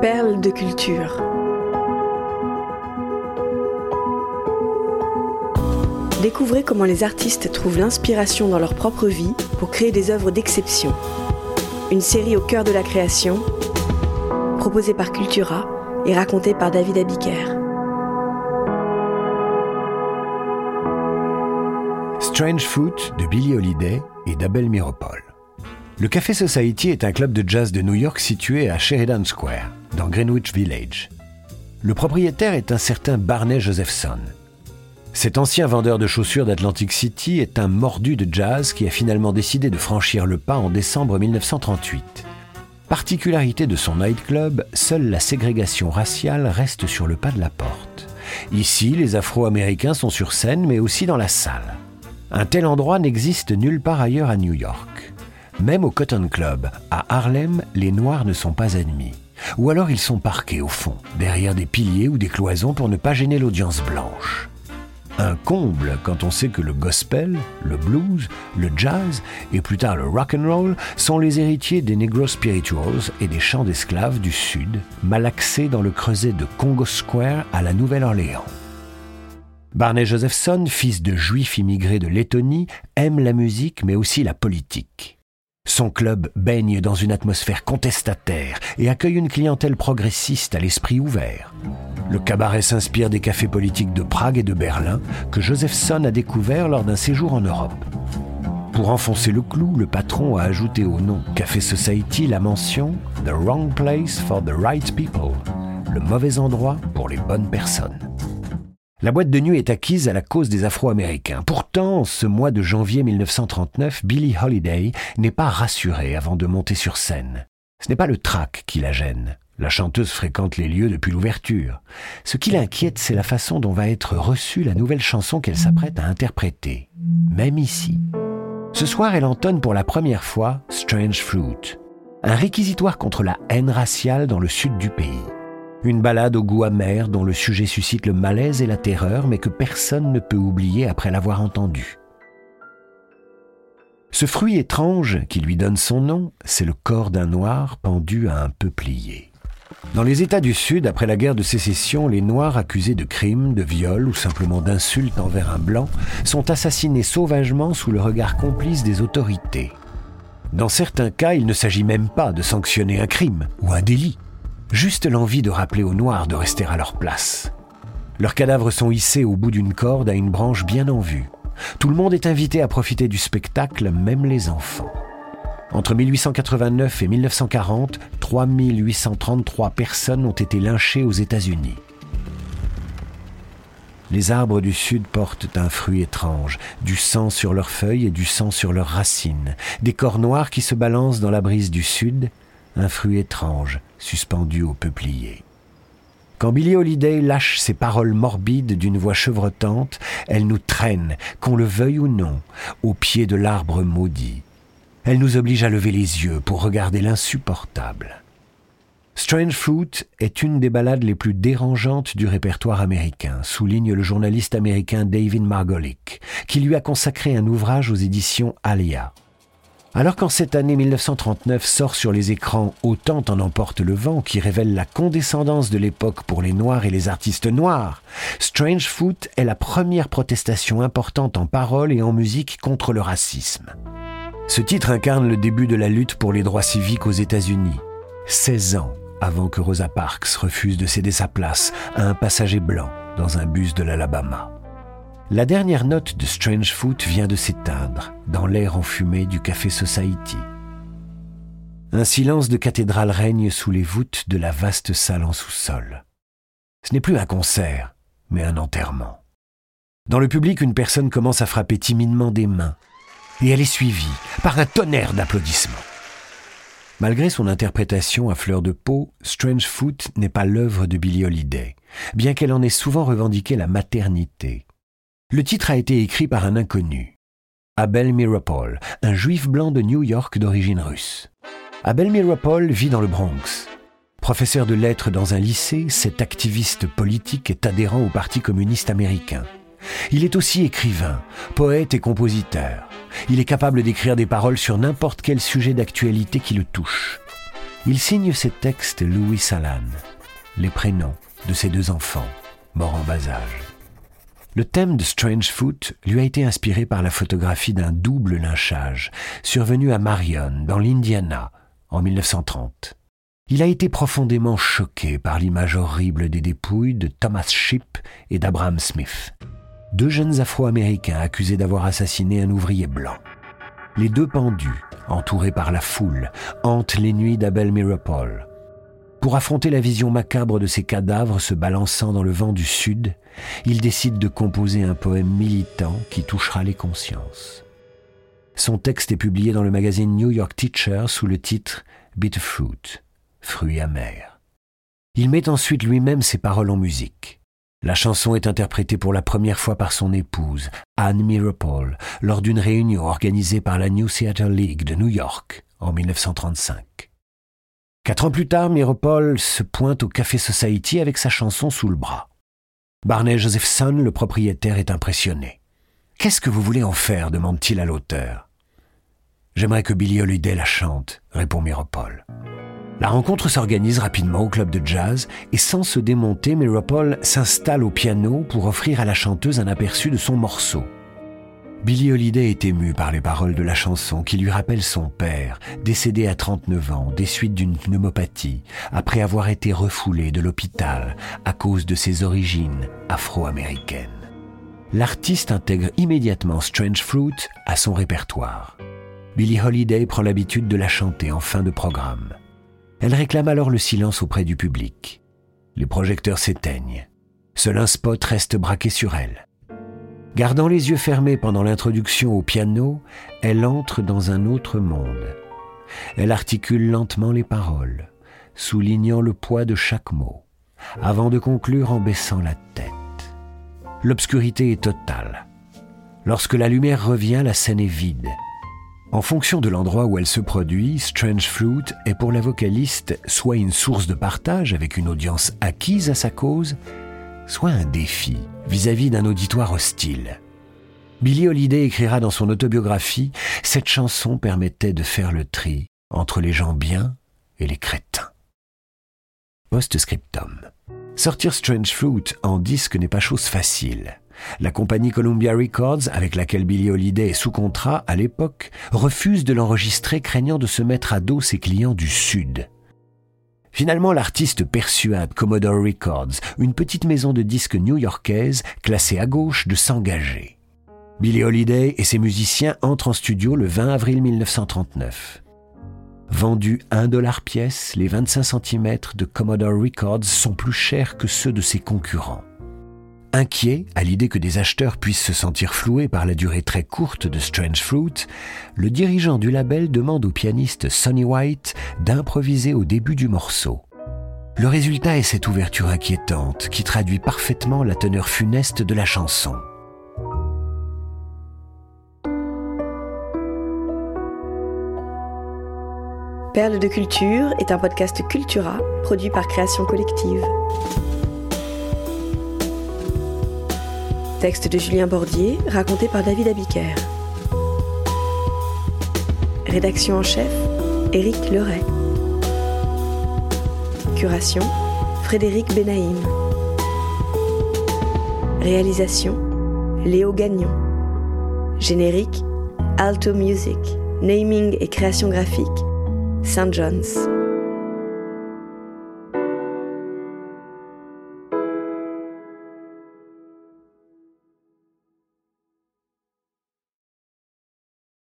Perles de culture. Découvrez comment les artistes trouvent l'inspiration dans leur propre vie pour créer des œuvres d'exception. Une série au cœur de la création, proposée par Cultura et racontée par David Abiker. Strange Foot de Billie Holiday et d'Abel Miropol. Le Café Society est un club de jazz de New York situé à Sheridan Square, dans Greenwich Village. Le propriétaire est un certain Barney Josephson. Cet ancien vendeur de chaussures d'Atlantic City est un mordu de jazz qui a finalement décidé de franchir le pas en décembre 1938. Particularité de son nightclub, seule la ségrégation raciale reste sur le pas de la porte. Ici, les Afro-Américains sont sur scène, mais aussi dans la salle. Un tel endroit n'existe nulle part ailleurs à New York. Même au Cotton Club, à Harlem, les Noirs ne sont pas admis. Ou alors ils sont parqués au fond, derrière des piliers ou des cloisons pour ne pas gêner l'audience blanche. Un comble quand on sait que le gospel, le blues, le jazz et plus tard le rock and roll sont les héritiers des Negro Spirituals et des chants d'esclaves du Sud, malaxés dans le creuset de Congo Square à la Nouvelle-Orléans. Barney Josephson, fils de juifs immigrés de Lettonie, aime la musique mais aussi la politique. Son club baigne dans une atmosphère contestataire et accueille une clientèle progressiste à l'esprit ouvert. Le cabaret s'inspire des cafés politiques de Prague et de Berlin que Josephson a découvert lors d'un séjour en Europe. Pour enfoncer le clou, le patron a ajouté au nom Café Society la mention The Wrong Place for the Right People, le mauvais endroit pour les bonnes personnes. La boîte de nuit est acquise à la cause des Afro-Américains. Pourtant, ce mois de janvier 1939, Billie Holiday n'est pas rassurée avant de monter sur scène. Ce n'est pas le trac qui la gêne. La chanteuse fréquente les lieux depuis l'ouverture. Ce qui l'inquiète, c'est la façon dont va être reçue la nouvelle chanson qu'elle s'apprête à interpréter. Même ici. Ce soir, elle entonne pour la première fois Strange Fruit, un réquisitoire contre la haine raciale dans le sud du pays. Une balade au goût amer dont le sujet suscite le malaise et la terreur, mais que personne ne peut oublier après l'avoir entendu. Ce fruit étrange qui lui donne son nom, c'est le corps d'un noir pendu à un peuplier. Dans les États du Sud, après la guerre de sécession, les Noirs accusés de crimes, de viols ou simplement d'insultes envers un blanc sont assassinés sauvagement sous le regard complice des autorités. Dans certains cas, il ne s'agit même pas de sanctionner un crime ou un délit juste l'envie de rappeler aux Noirs de rester à leur place. Leurs cadavres sont hissés au bout d'une corde à une branche bien en vue. Tout le monde est invité à profiter du spectacle, même les enfants. Entre 1889 et 1940, 3833 personnes ont été lynchées aux États-Unis. Les arbres du Sud portent un fruit étrange, du sang sur leurs feuilles et du sang sur leurs racines, des corps noirs qui se balancent dans la brise du Sud, un fruit étrange suspendu au peuplier. Quand Billie Holiday lâche ses paroles morbides d'une voix chevrotante, elle nous traîne, qu'on le veuille ou non, au pied de l'arbre maudit. Elle nous oblige à lever les yeux pour regarder l'insupportable. Strange Fruit est une des ballades les plus dérangeantes du répertoire américain, souligne le journaliste américain David Margolick, qui lui a consacré un ouvrage aux éditions Alia. Alors qu'en cette année 1939 sort sur les écrans Autant en emporte le vent, qui révèle la condescendance de l'époque pour les Noirs et les artistes noirs, Strange Foot est la première protestation importante en parole et en musique contre le racisme. Ce titre incarne le début de la lutte pour les droits civiques aux États-Unis. 16 ans avant que Rosa Parks refuse de céder sa place à un passager blanc dans un bus de l'Alabama. La dernière note de Strange Foot vient de s'éteindre dans l'air enfumé du Café Society. Un silence de cathédrale règne sous les voûtes de la vaste salle en sous-sol. Ce n'est plus un concert, mais un enterrement. Dans le public, une personne commence à frapper timidement des mains, et elle est suivie par un tonnerre d'applaudissements. Malgré son interprétation à fleur de peau, Strange Foot n'est pas l'œuvre de Billie Holiday, bien qu'elle en ait souvent revendiqué la maternité. Le titre a été écrit par un inconnu, Abel Miropol, un juif blanc de New York d'origine russe. Abel Miropol vit dans le Bronx. Professeur de lettres dans un lycée, cet activiste politique est adhérent au Parti communiste américain. Il est aussi écrivain, poète et compositeur. Il est capable d'écrire des paroles sur n'importe quel sujet d'actualité qui le touche. Il signe ses textes Louis Salan, les prénoms de ses deux enfants, morts en bas âge. Le thème de Strange Foot lui a été inspiré par la photographie d'un double lynchage survenu à Marion, dans l'Indiana, en 1930. Il a été profondément choqué par l'image horrible des dépouilles de Thomas Shipp et d'Abraham Smith, deux jeunes Afro-Américains accusés d'avoir assassiné un ouvrier blanc. Les deux pendus, entourés par la foule, hantent les nuits d'Abel Mirapol. Pour affronter la vision macabre de ces cadavres se balançant dans le vent du sud, il décide de composer un poème militant qui touchera les consciences. Son texte est publié dans le magazine New York Teacher sous le titre Bitter Fruit, fruit amer. Il met ensuite lui-même ses paroles en musique. La chanson est interprétée pour la première fois par son épouse, Anne Mirapol, lors d'une réunion organisée par la New Theatre League de New York en 1935. Quatre ans plus tard, Mirapol se pointe au Café Society avec sa chanson sous le bras. Barney Josephson, le propriétaire, est impressionné. Qu'est-ce que vous voulez en faire? demande-t-il à l'auteur. J'aimerais que Billy Holiday la chante, répond Miropol. La rencontre s'organise rapidement au club de jazz et sans se démonter, Miropol s'installe au piano pour offrir à la chanteuse un aperçu de son morceau. Billy Holiday est ému par les paroles de la chanson qui lui rappellent son père, décédé à 39 ans des suites d'une pneumopathie, après avoir été refoulé de l'hôpital à cause de ses origines afro-américaines. L'artiste intègre immédiatement Strange Fruit à son répertoire. Billy Holiday prend l'habitude de la chanter en fin de programme. Elle réclame alors le silence auprès du public. Les projecteurs s'éteignent. Seul un spot reste braqué sur elle. Gardant les yeux fermés pendant l'introduction au piano, elle entre dans un autre monde. Elle articule lentement les paroles, soulignant le poids de chaque mot, avant de conclure en baissant la tête. L'obscurité est totale. Lorsque la lumière revient, la scène est vide. En fonction de l'endroit où elle se produit, Strange Fruit est pour la vocaliste soit une source de partage avec une audience acquise à sa cause, soit un défi vis-à-vis d'un auditoire hostile. Billy Holiday écrira dans son autobiographie Cette chanson permettait de faire le tri entre les gens bien et les crétins. Post-scriptum. Sortir Strange Fruit en disque n'est pas chose facile. La compagnie Columbia Records, avec laquelle Billy Holiday est sous contrat à l'époque, refuse de l'enregistrer craignant de se mettre à dos ses clients du Sud. Finalement, l'artiste persuade Commodore Records, une petite maison de disques new-yorkaise classée à gauche, de s'engager. Billy Holiday et ses musiciens entrent en studio le 20 avril 1939. Vendus 1 dollar pièce, les 25 cm de Commodore Records sont plus chers que ceux de ses concurrents. Inquiet à l'idée que des acheteurs puissent se sentir floués par la durée très courte de Strange Fruit, le dirigeant du label demande au pianiste Sonny White d'improviser au début du morceau. Le résultat est cette ouverture inquiétante qui traduit parfaitement la teneur funeste de la chanson. Perle de culture est un podcast Cultura produit par Création Collective. Texte de Julien Bordier, raconté par David Abiker. Rédaction en chef, Éric Leray. Curation, Frédéric Benaïm. Réalisation, Léo Gagnon. Générique, Alto Music. Naming et création graphique, St. John's.